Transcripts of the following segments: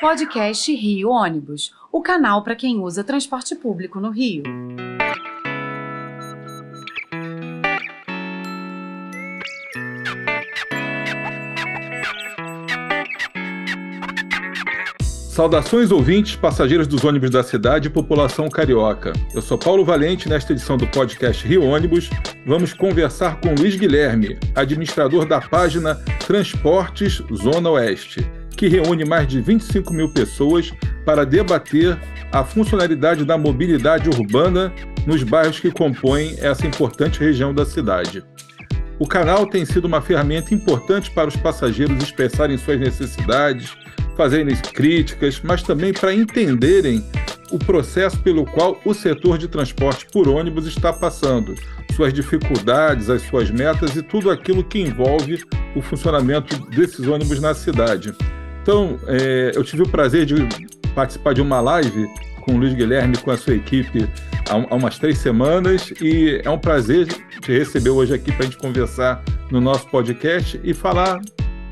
Podcast Rio Ônibus, o canal para quem usa transporte público no Rio. Saudações ouvintes, passageiros dos ônibus da cidade e população carioca. Eu sou Paulo Valente, nesta edição do podcast Rio Ônibus, vamos conversar com Luiz Guilherme, administrador da página Transportes Zona Oeste, que reúne mais de 25 mil pessoas para debater a funcionalidade da mobilidade urbana nos bairros que compõem essa importante região da cidade. O canal tem sido uma ferramenta importante para os passageiros expressarem suas necessidades, fazerem críticas, mas também para entenderem o processo pelo qual o setor de transporte por ônibus está passando, suas dificuldades, as suas metas e tudo aquilo que envolve o funcionamento desses ônibus na cidade. Então, é, eu tive o prazer de participar de uma live com o Luiz Guilherme, com a sua equipe, há, umas três semanas, e é um prazer te receber hoje aqui para a gente conversar no nosso podcast e falar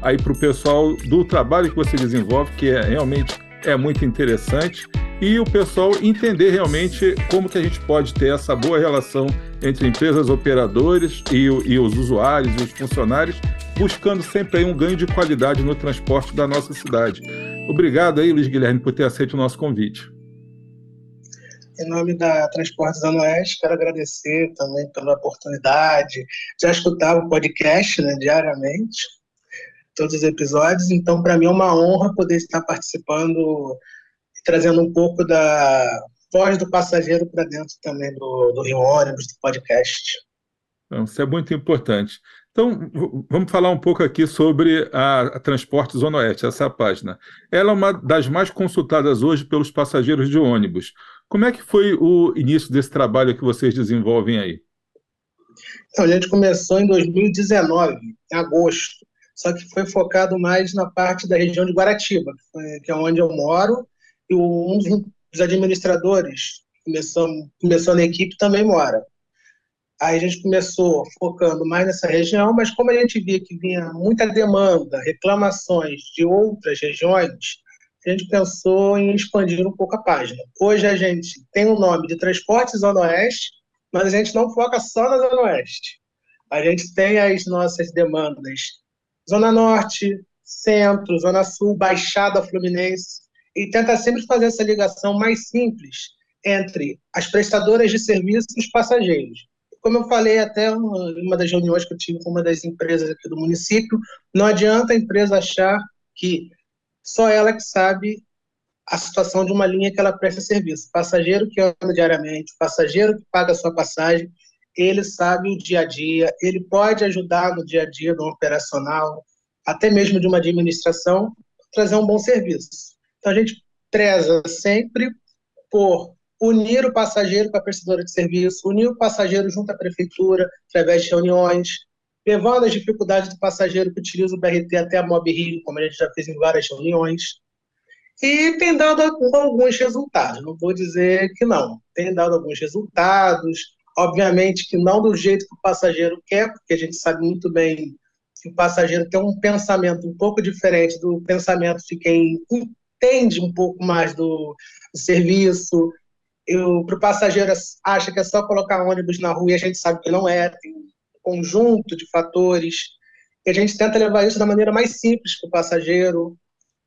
aí para o pessoal do trabalho que você desenvolve, que é realmente é muito interessante, e o pessoal entender realmente como que a gente pode ter essa boa relação entre empresas operadoras e, e os usuários e os funcionários, buscando sempre um ganho de qualidade no transporte da nossa cidade. Obrigado aí, Luiz Guilherme, por ter aceito o nosso convite. Em nome da Transportes Zona Oeste, quero agradecer também pela oportunidade. Já escutava o podcast né, diariamente, todos os episódios, então para mim é uma honra poder estar participando e trazendo um pouco da voz do passageiro para dentro também do, do Rio Ônibus, do podcast. Então, isso é muito importante. Então, vamos falar um pouco aqui sobre a, a Transporte Zona Oeste, essa página. Ela é uma das mais consultadas hoje pelos passageiros de ônibus. Como é que foi o início desse trabalho que vocês desenvolvem aí? Então, a gente começou em 2019, em agosto só que foi focado mais na parte da região de Guaratiba, que é onde eu moro, e um dos administradores começou, começou na equipe também mora. Aí a gente começou focando mais nessa região, mas como a gente via que vinha muita demanda, reclamações de outras regiões, a gente pensou em expandir um pouco a página. Hoje a gente tem o nome de Transporte Zona Oeste, mas a gente não foca só na Zona Oeste. A gente tem as nossas demandas Zona Norte, Centro, Zona Sul, Baixada Fluminense, e tenta sempre fazer essa ligação mais simples entre as prestadoras de serviço e os passageiros. Como eu falei até em uma das reuniões que eu tive com uma das empresas aqui do município, não adianta a empresa achar que só ela que sabe a situação de uma linha que ela presta serviço. Passageiro que anda diariamente, passageiro que paga a sua passagem, ele sabe o dia a dia, ele pode ajudar no dia a dia do operacional, até mesmo de uma administração, trazer um bom serviço. Então a gente preza sempre por unir o passageiro com a prestadora de serviço, unir o passageiro junto à prefeitura, através de reuniões, levando as dificuldades do passageiro que utiliza o BRT até a Mob Rio, como a gente já fez em várias reuniões. E tem dado alguns resultados, não vou dizer que não, tem dado alguns resultados, Obviamente que não do jeito que o passageiro quer, porque a gente sabe muito bem que o passageiro tem um pensamento um pouco diferente do pensamento de quem entende um pouco mais do, serviço. Para o passageiro acha que é só colocar ônibus na rua e a gente sabe que não é, tem um conjunto de fatores. E a gente tenta levar isso da maneira mais simples para o passageiro,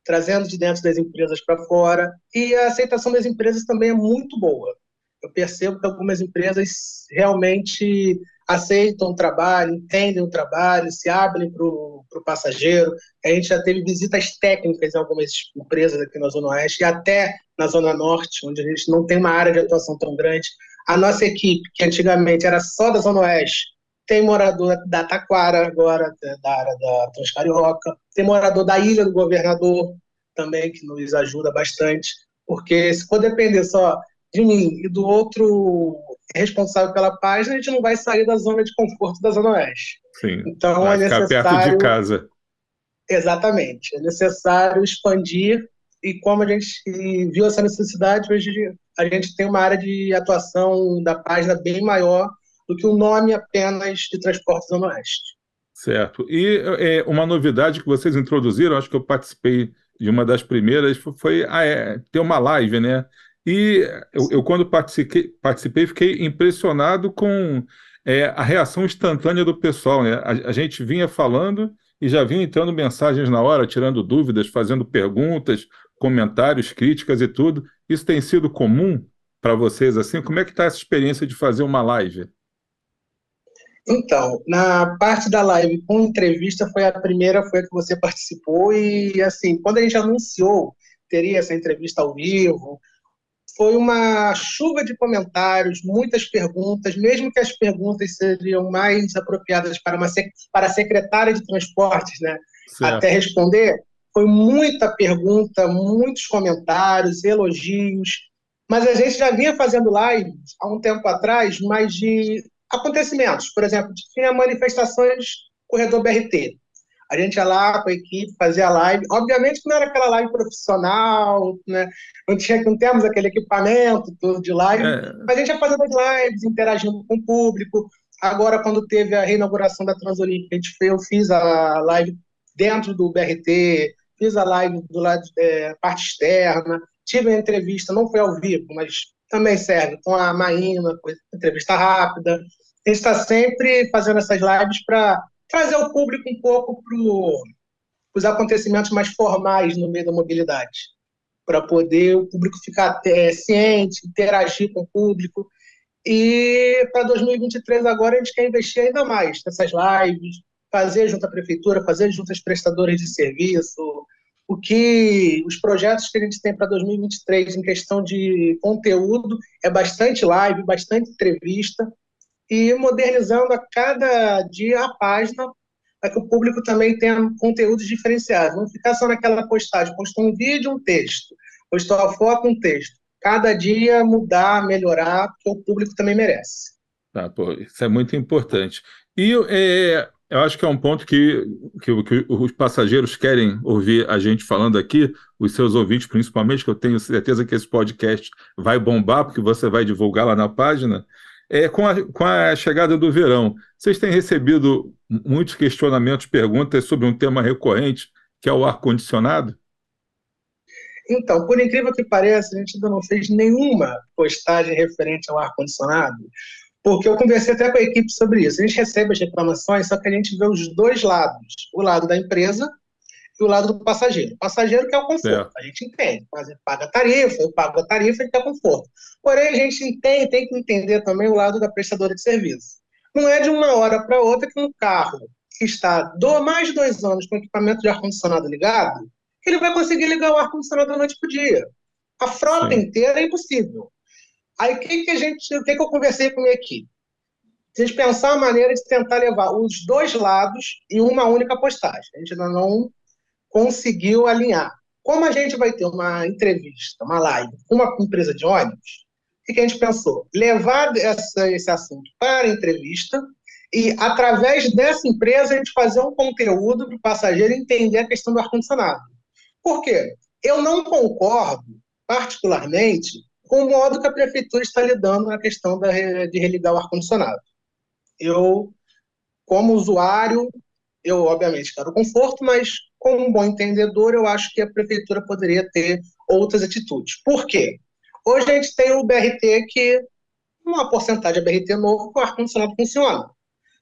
trazendo de dentro das empresas para fora. E a aceitação das empresas também é muito boa eu percebo que algumas empresas realmente aceitam o trabalho, entendem o trabalho, se abrem para o passageiro. A gente já teve visitas técnicas em algumas empresas aqui na Zona Oeste e até na Zona Norte, onde a gente não tem uma área de atuação tão grande. A nossa equipe, que antigamente era só da Zona Oeste, tem morador da Taquara agora, da área da Transcarioca, tem morador da Ilha do Governador também, que nos ajuda bastante, porque se for depender só de mim e do outro responsável pela página, a gente não vai sair da zona de conforto da Zona Oeste. Sim, então vai é ficar necessário... perto de casa. Exatamente. É necessário expandir e como a gente viu essa necessidade, hoje a gente tem uma área de atuação da página bem maior do que o um nome apenas de Transporte Zona Oeste. Certo. E é, uma novidade que vocês introduziram, acho que eu participei E uma das primeiras foi ah, é, ter uma live, né? E eu, eu quando participei, participei, fiquei impressionado com é, a reação instantânea do pessoal, né? A, a gente vinha falando e já vinha entrando mensagens na hora, tirando dúvidas, fazendo perguntas, comentários, críticas e tudo. Isso tem sido comum para vocês assim? Como é que está essa experiência de fazer uma live? Então, na parte da live com entrevista foi a primeira, foi a que você participou e assim, quando a gente anunciou teria essa entrevista ao vivo, foi uma chuva de comentários, muitas perguntas, mesmo que as perguntas seriam mais apropriadas para uma para a secretária de transportes, né, certo. até responder, foi muita pergunta, muitos comentários, elogios, mas a gente já vinha fazendo lives há um tempo atrás, mas de acontecimentos. Por exemplo, tinha manifestações corredor BRT. A gente ia lá com a equipe, fazia live. Obviamente que não era aquela live profissional, né? não, tinha, não temos aquele equipamento todo de live, é. mas a gente ia fazendo as lives, interagindo com o público. Agora, quando teve a reinauguração da Transolímpica, a gente fez, eu fiz a live dentro do BRT, fiz a live do lado é, parte externa, tive uma entrevista, não foi ao vivo, mas também serve com a Maína, entrevista rápida. A gente está sempre fazendo essas lives para trazer o público um pouco para os acontecimentos mais formais no meio da mobilidade, para poder o público ficar é, ciente, interagir com o público. E para 2023 agora a gente quer investir ainda mais nessas lives, fazer junto à prefeitura, fazer junto às prestadoras de serviço, o que os projetos que a gente tem para 2023 em questão de conteúdo é bastante live, bastante entrevista e modernizando a cada dia a página para que o público também tenha conteúdos diferenciados, não ficar só naquela postagem, postou um vídeo, um texto, postou a foto, um texto. Cada dia mudar, melhorar, porque o público também merece. Tá, pô, isso é muito importante. E é, eu acho que é um ponto que, que, que, os passageiros querem ouvir a gente falando aqui, os seus ouvintes principalmente, que eu tenho certeza que esse podcast vai bombar, porque você vai divulgar lá na página. É, com, a, com a chegada do verão, vocês têm recebido muitos questionamentos, perguntas sobre um tema recorrente, que é o ar-condicionado? Então, por incrível que pareça, a gente ainda não fez nenhuma postagem referente ao ar-condicionado, porque eu conversei até com a equipe sobre isso. A gente recebe as reclamações, só que a gente vê os dois lados: o lado da empresa e o lado do passageiro. O passageiro quer o conforto, a gente entende. Mas ele paga tarifa, eu pago a tarifa e quer conforto. Porém, a gente entende, tem que entender também o lado da prestadora de serviço. Não é de uma hora para outra que um carro que está do, mais de dois anos com equipamento de ar-condicionado ligado, ele vai conseguir ligar o ar-condicionado da noite para o dia. A frota Sim. inteira é impossível. Aí o que, que a gente, o que, que eu conversei com a minha equipe? A gente pensar a maneira de tentar levar os dois lados em uma única postagem. A gente ainda não conseguiu alinhar. Como a gente vai ter uma entrevista, uma live com uma empresa de ônibus, o que a gente pensou? Levar essa, esse assunto para a entrevista e, através dessa empresa, a gente fazer um conteúdo para o passageiro entender a questão do ar-condicionado. Por quê? Eu não concordo, particularmente, com o modo que a prefeitura está lidando na questão da, de religar o ar-condicionado. Eu, como usuário, eu obviamente quero conforto, mas como um bom entendedor, eu acho que a prefeitura poderia ter outras atitudes. Por quê? Hoje a gente tem o BRT que, uma porcentagem é BRT novo, o ar-condicionado funciona.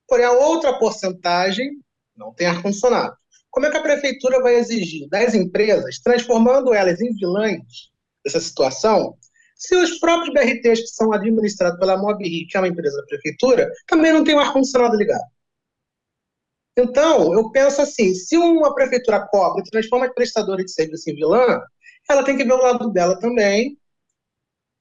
Porém, a outra porcentagem não tem ar-condicionado. Como é que a prefeitura vai exigir das empresas, transformando elas em vilãs dessa situação, se os próprios BRTs que são administrados pela MobRI, que é uma empresa da prefeitura, também não tem o ar-condicionado ligado. Então, eu penso assim, se uma prefeitura cobra e transforma a prestadora de serviço em vilã, ela tem que ver o lado dela também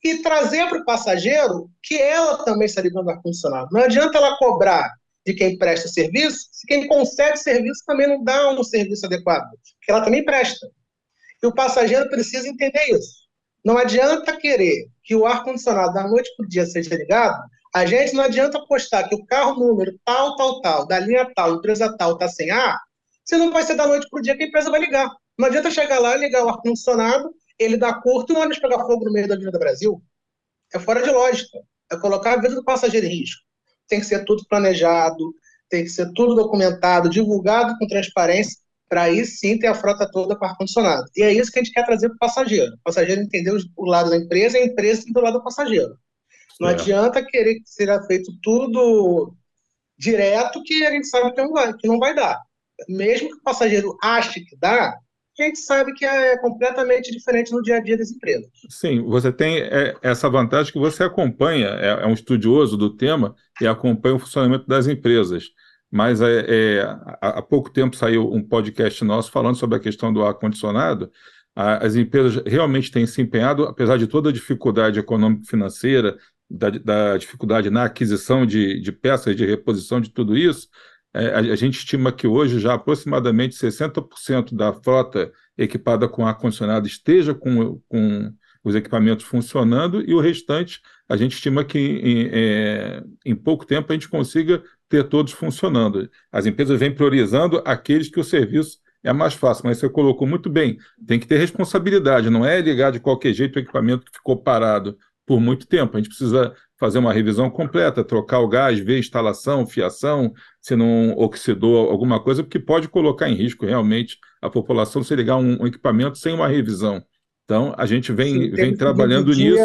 e trazer para o passageiro que ela também está ligando ar-condicionado. Não adianta ela cobrar de quem presta serviço, se quem concede serviço também não dá um serviço adequado, que ela também presta. E o passageiro precisa entender isso. Não adianta querer que o ar-condicionado da noite para o dia seja ligado. A gente não adianta apostar que o carro número tal, tal, tal, da linha tal, empresa tal, está sem ar, se não vai ser da noite para o dia que a empresa vai ligar. Não adianta chegar lá, ligar o ar-condicionado, ele dá curto e o ônibus pegar fogo no meio da Avenida Brasil. É fora de lógica. É colocar a vida do passageiro em risco. Tem que ser tudo planejado, tem que ser tudo documentado, divulgado com transparência, para aí sim ter a frota toda com ar-condicionado. E é isso que a gente quer trazer para o passageiro. O passageiro entender o lado da empresa e a empresa do lado do passageiro. Não é. adianta querer que seja feito tudo direto que a gente sabe que não vai, que não vai dar. Mesmo que o passageiro ache que dá, a gente sabe que é completamente diferente no dia a dia das empresas. Sim, você tem é, essa vantagem que você acompanha, é, é um estudioso do tema e acompanha o funcionamento das empresas mas é, é, há pouco tempo saiu um podcast nosso falando sobre a questão do ar-condicionado. As empresas realmente têm se empenhado, apesar de toda a dificuldade econômico-financeira, da, da, dificuldade na aquisição de, de, peças de reposição de tudo isso, é, a, a, gente estima que hoje já aproximadamente 60% da frota equipada com ar-condicionado esteja com, com os equipamentos funcionando e o restante a gente estima que em, é, em pouco tempo a gente consiga ter todos funcionando. As empresas vêm priorizando aqueles que o serviço é mais fácil, mas você colocou muito bem, tem que ter responsabilidade, não é ligar de qualquer jeito o equipamento que ficou parado por muito tempo. A gente precisa fazer uma revisão completa, trocar o gás, ver instalação, fiação, se não oxidou alguma coisa, porque pode colocar em risco realmente a população se ligar um, um equipamento sem uma revisão. Então, a gente vem, vem trabalhando nisso,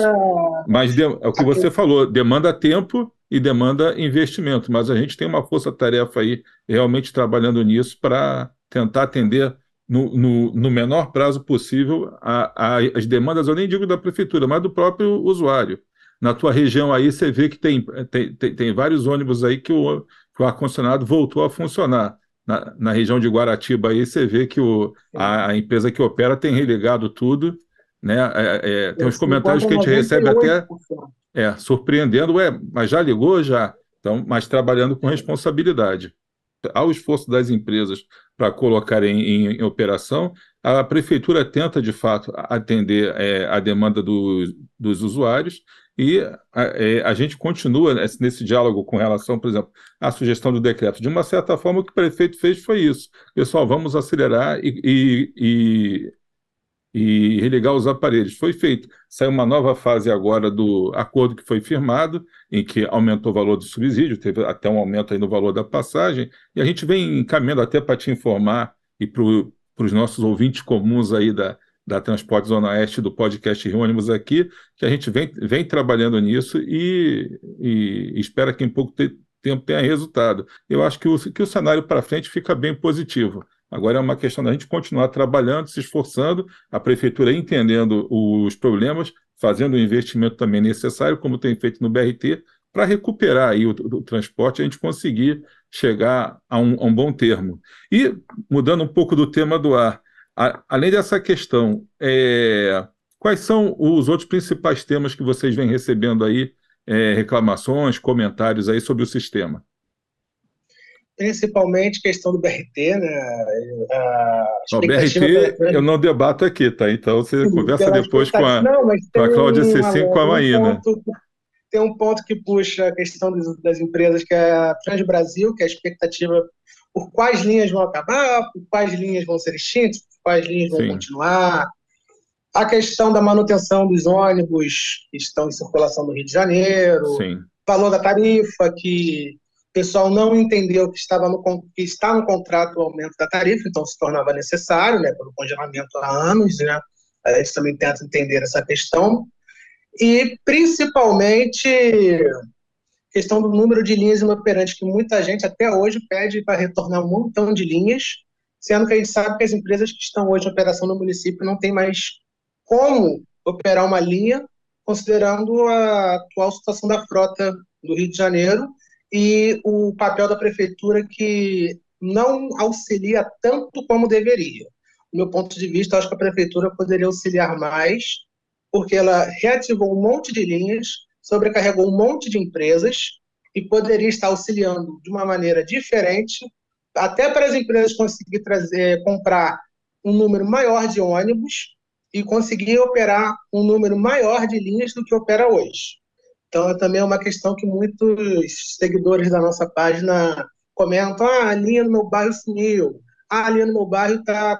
mas de, é o que você falou, demanda tempo e demanda investimento, mas a gente tem uma força-tarefa aí realmente trabalhando nisso para tentar atender no, no, no, menor prazo possível a, a, as demandas, eu nem digo da prefeitura, mas do próprio usuário. Na tua região aí você vê que tem, tem, tem, tem vários ônibus aí que o, o ar-condicionado voltou a funcionar. Na, na, região de Guaratiba aí você vê que o, a, a empresa que opera tem religado tudo, né? É, é, tem uns comentários que a gente recebe até é, surpreendendo, ué, mas já ligou já? Então, mas trabalhando com responsabilidade. Há o esforço das empresas para colocarem em, em, operação, a prefeitura tenta, de fato, atender é, a demanda do, dos usuários e a, é, a, gente continua nesse, nesse, diálogo com relação, por exemplo, à sugestão do decreto. De uma certa forma, o que o prefeito fez foi isso. Pessoal, vamos acelerar e, e, e e religar os aparelhos. Foi feito. Saiu uma nova fase agora do acordo que foi firmado, em que aumentou o valor do subsídio, teve até um aumento aí no valor da passagem, e a gente vem encaminhando até para te informar e para os nossos ouvintes comuns aí da, da Transporte Zona Oeste do podcast Rio Ônibus aqui, que a gente vem, vem trabalhando nisso e, e espera que em pouco tempo tenha resultado. Eu acho que o, que o cenário para frente fica bem positivo. Agora é uma questão da gente continuar trabalhando, se esforçando, a prefeitura entendendo os problemas, fazendo o investimento também necessário, como tem feito no BRT, para recuperar aí o, o, transporte e a gente conseguir chegar a um, a um, bom termo. E, mudando um pouco do tema do ar, a, além dessa questão, é, quais são os outros principais temas que vocês vêm recebendo aí, é, reclamações, comentários aí sobre o sistema? Principalmente questão do BRT, né? A o BRT eu não debato aqui, tá? Então você Sim, conversa depois com a, não, com a Cláudia Cecim e com a Maína. Um tem um ponto que puxa a questão das, das empresas, que é a Transbrasil, que é a expectativa por quais linhas vão acabar, por quais linhas vão ser extintas, por quais linhas vão Sim. continuar. A questão da manutenção dos ônibus que estão em circulação no Rio de Janeiro. Sim. Valor da tarifa, que pessoal não entendeu que, estava no, que está no contrato o aumento da tarifa, então se tornava necessário, né, pelo congelamento há anos, né, a gente também tenta entender essa questão, e principalmente questão do número de linhas inoperantes, que muita gente até hoje pede para retornar um montão de linhas, sendo que a gente sabe que as empresas que estão hoje em operação no município não têm mais como operar uma linha, considerando a atual situação da frota do Rio de Janeiro e o papel da prefeitura que não auxilia tanto como deveria. Do meu ponto de vista, acho que a prefeitura poderia auxiliar mais, porque ela reativou um monte de linhas, sobrecarregou um monte de empresas e poderia estar auxiliando de uma maneira diferente, até para as empresas conseguir trazer, comprar um número maior de ônibus e conseguir operar um número maior de linhas do que opera hoje. Então, é também uma questão que muitos seguidores da nossa página comentam: ah, a linha no meu bairro sumiu, ah, a linha no meu bairro está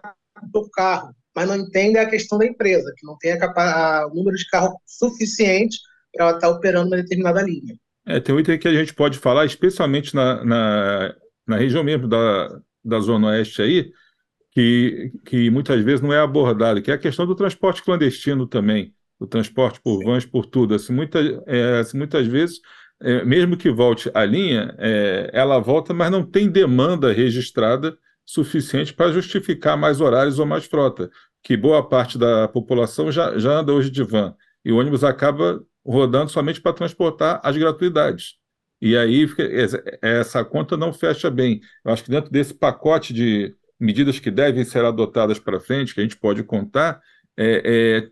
o carro, mas não entende a questão da empresa, que não tem a, o número de carro suficiente para ela estar tá operando uma determinada linha. É, tem um item que a gente pode falar, especialmente na, na, na região mesmo da, da Zona Oeste aí, que, que muitas vezes não é abordado, que é a questão do transporte clandestino também, o transporte por vans, por tudo. Assim, muita, é, assim, muitas vezes, é, mesmo que volte a linha, é, ela volta, mas não tem demanda registrada suficiente para justificar mais horários ou mais frota, que boa parte da população já, já anda hoje de van, e o ônibus acaba rodando somente para transportar as gratuidades. E aí essa conta não fecha bem. Eu acho que dentro desse pacote de medidas que devem ser adotadas para frente, que a gente pode contar, é,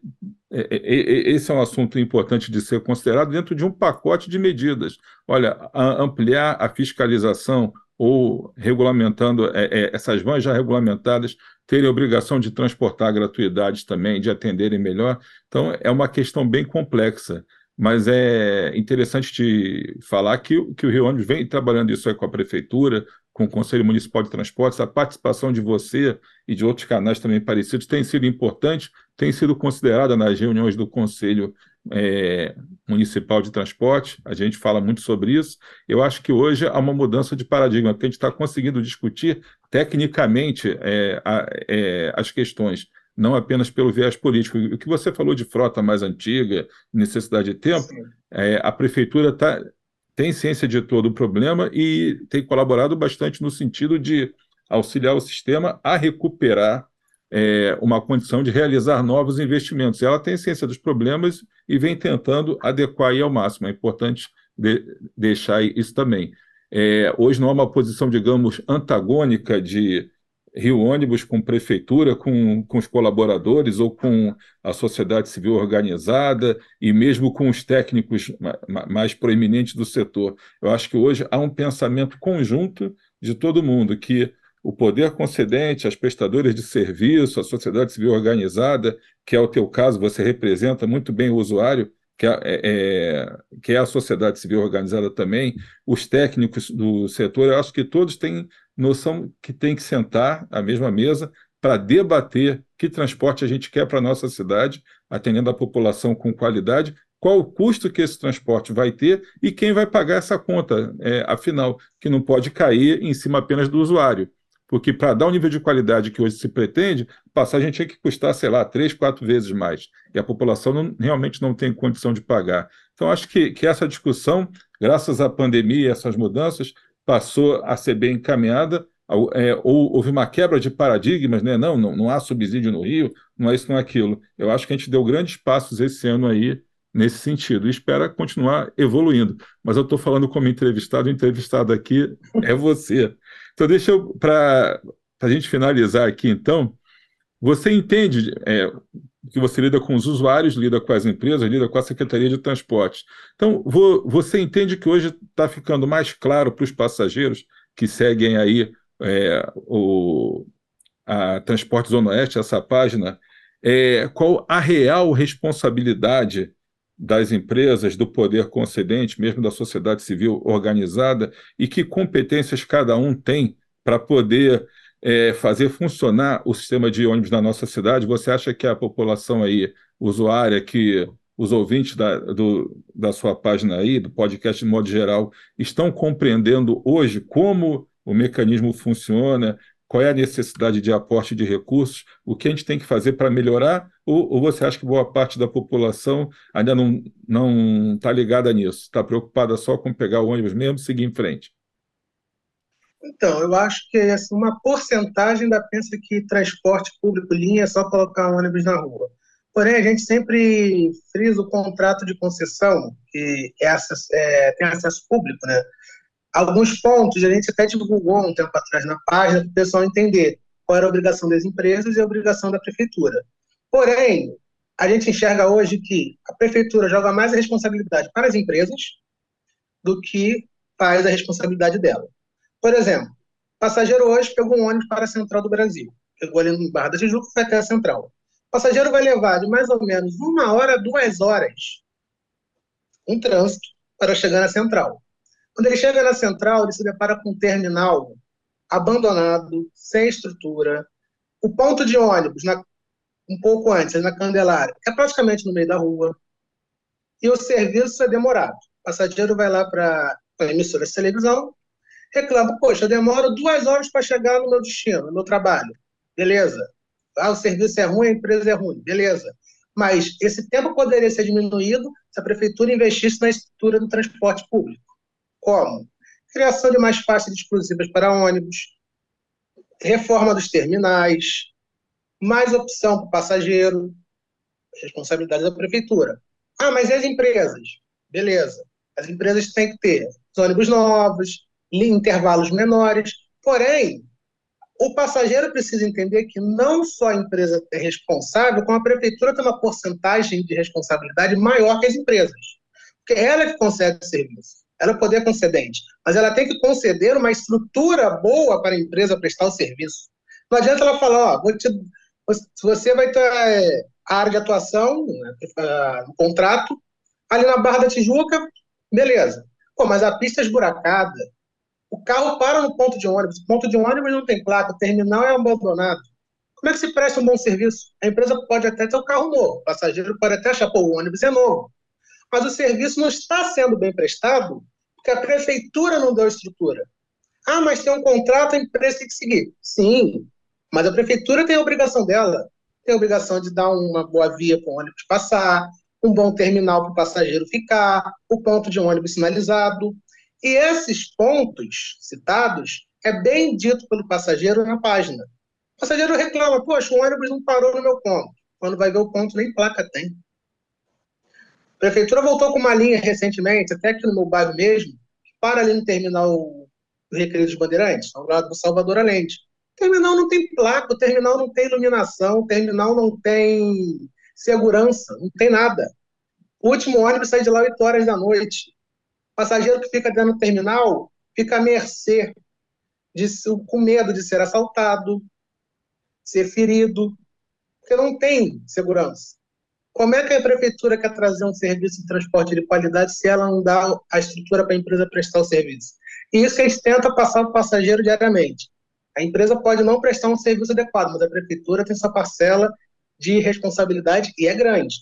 é, é, é, esse é um assunto importante de ser considerado dentro de um pacote de medidas. Olha, ampliar a fiscalização ou regulamentando essas vans já regulamentadas terem obrigação de transportar gratuidades também, de atenderem melhor. Então, é uma questão bem complexa mas é interessante te falar que, que o Rio Ônibus vem trabalhando isso aí com a Prefeitura, com o Conselho Municipal de Transportes, a participação de você e de outros canais também parecidos tem sido importante, tem sido considerada nas reuniões do Conselho é, Municipal de Transporte, a gente fala muito sobre isso. Eu acho que hoje há uma mudança de paradigma, porque a gente está conseguindo discutir tecnicamente é, a, é, as questões não apenas pelo viés político. O que você falou de frota mais antiga, necessidade de tempo, é, a prefeitura tá, tem ciência de todo o problema e tem colaborado bastante no sentido de auxiliar o sistema a recuperar é, uma condição de realizar novos investimentos. Ela tem ciência dos problemas e vem tentando adequar aí ao máximo. É importante de, deixar isso também. É, hoje não há uma posição, digamos, antagônica de Rio Ônibus com prefeitura, com, com os colaboradores ou com a sociedade civil organizada e mesmo com os técnicos mais proeminentes do setor. Eu acho que hoje há um pensamento conjunto de todo mundo que o poder concedente, as prestadoras de serviço, a sociedade civil organizada, que é o teu caso, você representa muito bem o usuário, que é, é, que é a sociedade civil organizada também, os técnicos do setor, eu acho que todos têm noção que tem que sentar à mesma mesa para debater que transporte a gente quer para a nossa cidade, atendendo a população com qualidade, qual o custo que esse transporte vai ter e quem vai pagar essa conta, é, afinal, que não pode cair em cima apenas do usuário. Porque para dar o nível de qualidade que hoje se pretende, passagem tinha que custar, sei lá, três, quatro vezes mais. E a população não, realmente não tem condição de pagar. Então, acho que, que essa discussão, graças à pandemia e essas mudanças, passou a ser bem encaminhada, é, ou houve uma quebra de paradigmas, né? Não, não, não há subsídio no Rio, não é isso, não é aquilo. Eu acho que a gente deu grandes passos esse ano aí nesse sentido e espera continuar evoluindo. Mas eu estou falando como entrevistado, o entrevistado aqui é você. Então, deixa eu, para a gente finalizar aqui, então, você entende é, que você lida com os usuários, lida com as empresas, lida com a Secretaria de Transportes. Então, você entende que hoje está ficando mais claro para os passageiros que seguem aí é, o a Transporte Zona Oeste, essa página, é, qual a real responsabilidade das empresas, do poder concedente, mesmo da sociedade civil organizada, e que competências cada um tem para poder é, fazer funcionar o sistema de ônibus na nossa cidade? Você acha que a população aí, usuária, que os ouvintes da, do, da sua página aí, do podcast de modo geral, estão compreendendo hoje como o mecanismo funciona, qual é a necessidade de aporte de recursos, o que a gente tem que fazer para melhorar, ou, ou, você acha que boa parte da população ainda não está ligada nisso, está preocupada só com pegar o ônibus mesmo e seguir em frente? Então, eu acho que assim, uma porcentagem ainda pensa que transporte público linha é só colocar um ônibus na rua. Porém, a gente sempre frisa o contrato de concessão, que é é, tem acesso público, né? Alguns pontos a gente até divulgou um tempo atrás na página para o pessoal entender qual era a obrigação das empresas e a obrigação da prefeitura. Porém, a gente enxerga hoje que a prefeitura joga mais a responsabilidade para as empresas do que faz a responsabilidade dela. Por exemplo, passageiro hoje pegou um ônibus para a Central do Brasil. Pegou ali no Barra da Tijuca e foi até a Central. O passageiro vai levar de mais ou menos uma hora, duas horas um trânsito para chegar na Central. Quando ele chega na Central, ele se depara com um terminal abandonado, sem estrutura. O ponto de ônibus, na, um pouco antes, na Candelária, é praticamente no meio da rua. E o serviço é demorado. O passageiro vai lá para a emissora de televisão, reclama, poxa, eu demoro duas horas para chegar no meu destino, no meu trabalho. beleza. Ah, o serviço é ruim, a empresa é ruim, beleza. Mas esse tempo poderia ser diminuído se a prefeitura investisse na estrutura do transporte público. Como? Criação de mais faixas exclusivas para ônibus, reforma dos terminais, mais opção para o passageiro, responsabilidade da prefeitura. Ah, mas e as empresas? Beleza. As empresas têm que ter ônibus novos, intervalos menores. Porém, o passageiro precisa entender que não só a empresa é responsável, como a prefeitura tem uma porcentagem de responsabilidade maior que as empresas. Porque ela é que concede o serviço. Ela é poder concedente. Mas ela tem que conceder uma estrutura boa para a empresa prestar o serviço. Não adianta ela falar, ó, te, você vai ter é, a área de atuação, né, no contrato, ali na Barra da Tijuca, beleza. Pô, mas a pista é esburacada, o carro para no ponto de ônibus, o ponto de ônibus não tem placa, o terminal é abandonado. Como é que se presta um bom serviço? A empresa pode até ter o carro novo, o passageiro pode até achar, pô, o ônibus é novo. Mas o serviço não está sendo bem prestado porque a prefeitura não deu estrutura. Ah, mas tem um contrato, a empresa tem que seguir. Sim, mas a prefeitura tem a obrigação dela. Tem a obrigação de dar uma boa via para o ônibus passar, um bom terminal para o passageiro ficar, o ponto de ônibus sinalizado. E esses pontos citados é bem dito pelo passageiro na página. O passageiro reclama, poxa, o ônibus não parou no meu ponto. Quando vai ver o ponto, nem placa tem. A prefeitura voltou com uma linha recentemente, até aqui no meu bairro mesmo, que para ali no terminal do Recreio dos Bandeirantes, ao lado do Salvador Allende. O terminal não tem placa, o terminal não tem iluminação, o terminal não tem segurança, não tem nada. O último ônibus sai de lá 8 horas da noite passageiro que fica dentro do terminal fica à mercê, de, com medo de ser assaltado, ser ferido, porque não tem segurança. Como é que a prefeitura quer trazer um serviço de transporte de qualidade se ela não dá a estrutura para a empresa prestar o serviço? E isso que a gente tenta passar para o passageiro diariamente. A empresa pode não prestar um serviço adequado, mas a prefeitura tem sua parcela de responsabilidade e é grande.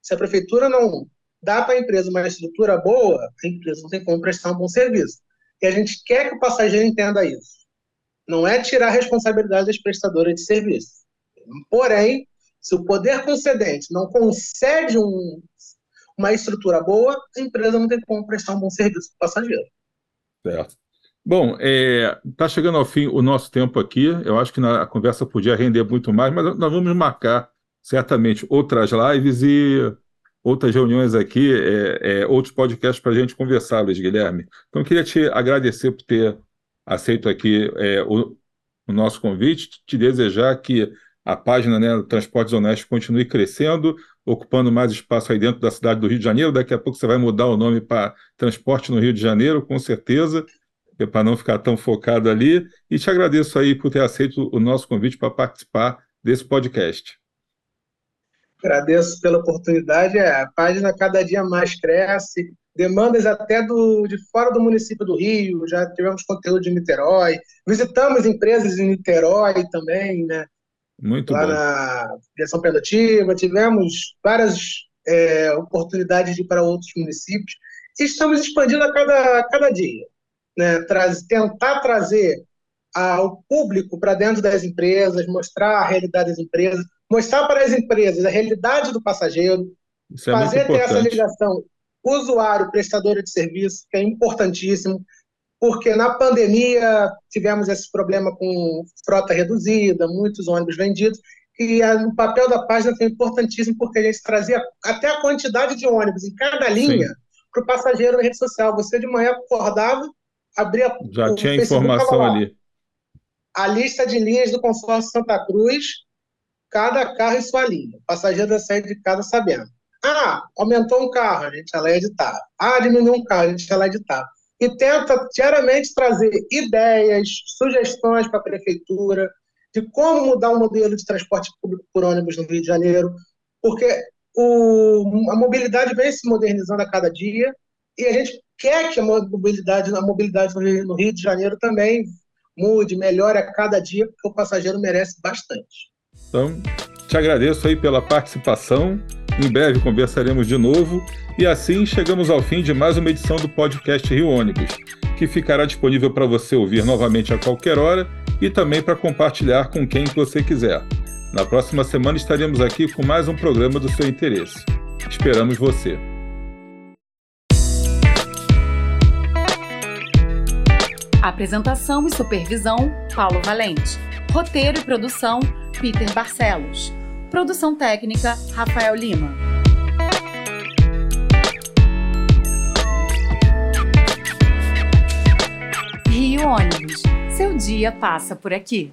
Se a prefeitura não dá para a empresa uma estrutura boa, a empresa não tem como prestar um bom serviço. E a gente quer que o passageiro entenda isso. Não é tirar a responsabilidade das prestadoras de serviço. Porém, se o poder concedente não concede um, uma estrutura boa, a empresa não tem como prestar um bom serviço para o passageiro. Certo. Bom, está é, tá chegando ao fim o nosso tempo aqui. Eu acho que a conversa podia render muito mais, mas nós vamos marcar certamente outras lives e outras reuniões aqui, é, é, outros podcasts para a gente conversar, Luiz Guilherme. Então, queria te agradecer por ter aceito aqui é, o, o, nosso convite, te desejar que a página né, Transportes Honestos continue crescendo, ocupando mais espaço aí dentro da cidade do Rio de Janeiro. Daqui a pouco você vai mudar o nome para Transporte no Rio de Janeiro, com certeza, é para não ficar tão focado ali. E te agradeço aí por ter aceito o nosso convite para participar desse podcast. Agradeço pela oportunidade. É, a página cada dia mais cresce, demandas até do, de fora do município do Rio, já tivemos conteúdo de Niterói, visitamos empresas em Niterói também, né? Muito lá bom. na direção produtiva, tivemos várias é, oportunidades de ir para outros municípios e estamos expandindo a cada, a cada dia. Né? Traz, tentar trazer ao público para dentro das empresas, mostrar a realidade das empresas, mostrar para as empresas a realidade do passageiro, é fazer ter essa ligação usuário, prestador de serviço, que é importantíssimo, porque na pandemia tivemos esse problema com frota reduzida, muitos ônibus vendidos, e o papel da página foi importantíssimo porque a gente trazia até a quantidade de ônibus em cada linha para o passageiro na rede social. Você de manhã acordava, abria Já tinha informação ali. A lista de linhas do consórcio Santa Cruz, cada carro em sua linha. O passageiro sair de casa sabendo. Ah, aumentou um carro, a gente vai lá editar. Ah, diminuiu um carro, a gente vai lá editar. E tenta diariamente trazer ideias, sugestões para a prefeitura de como mudar o modelo de transporte público por ônibus no Rio de Janeiro, porque o, a mobilidade vem se modernizando a cada dia e a gente quer que a mobilidade, a mobilidade no Rio, de Janeiro também mude, melhore a cada dia, porque o passageiro merece bastante. Então, te agradeço aí pela participação. Em breve conversaremos de novo. E assim chegamos ao fim de mais uma edição do podcast Rio Ônibus, que ficará disponível para você ouvir novamente a qualquer hora e também para compartilhar com quem você quiser. Na próxima semana estaremos aqui com mais um programa do seu interesse. Esperamos você. Apresentação e supervisão: Paulo Valente. Roteiro e produção: Peter Barcelos. Produção técnica: Rafael Lima. Rio Ônibus. Seu dia passa por aqui.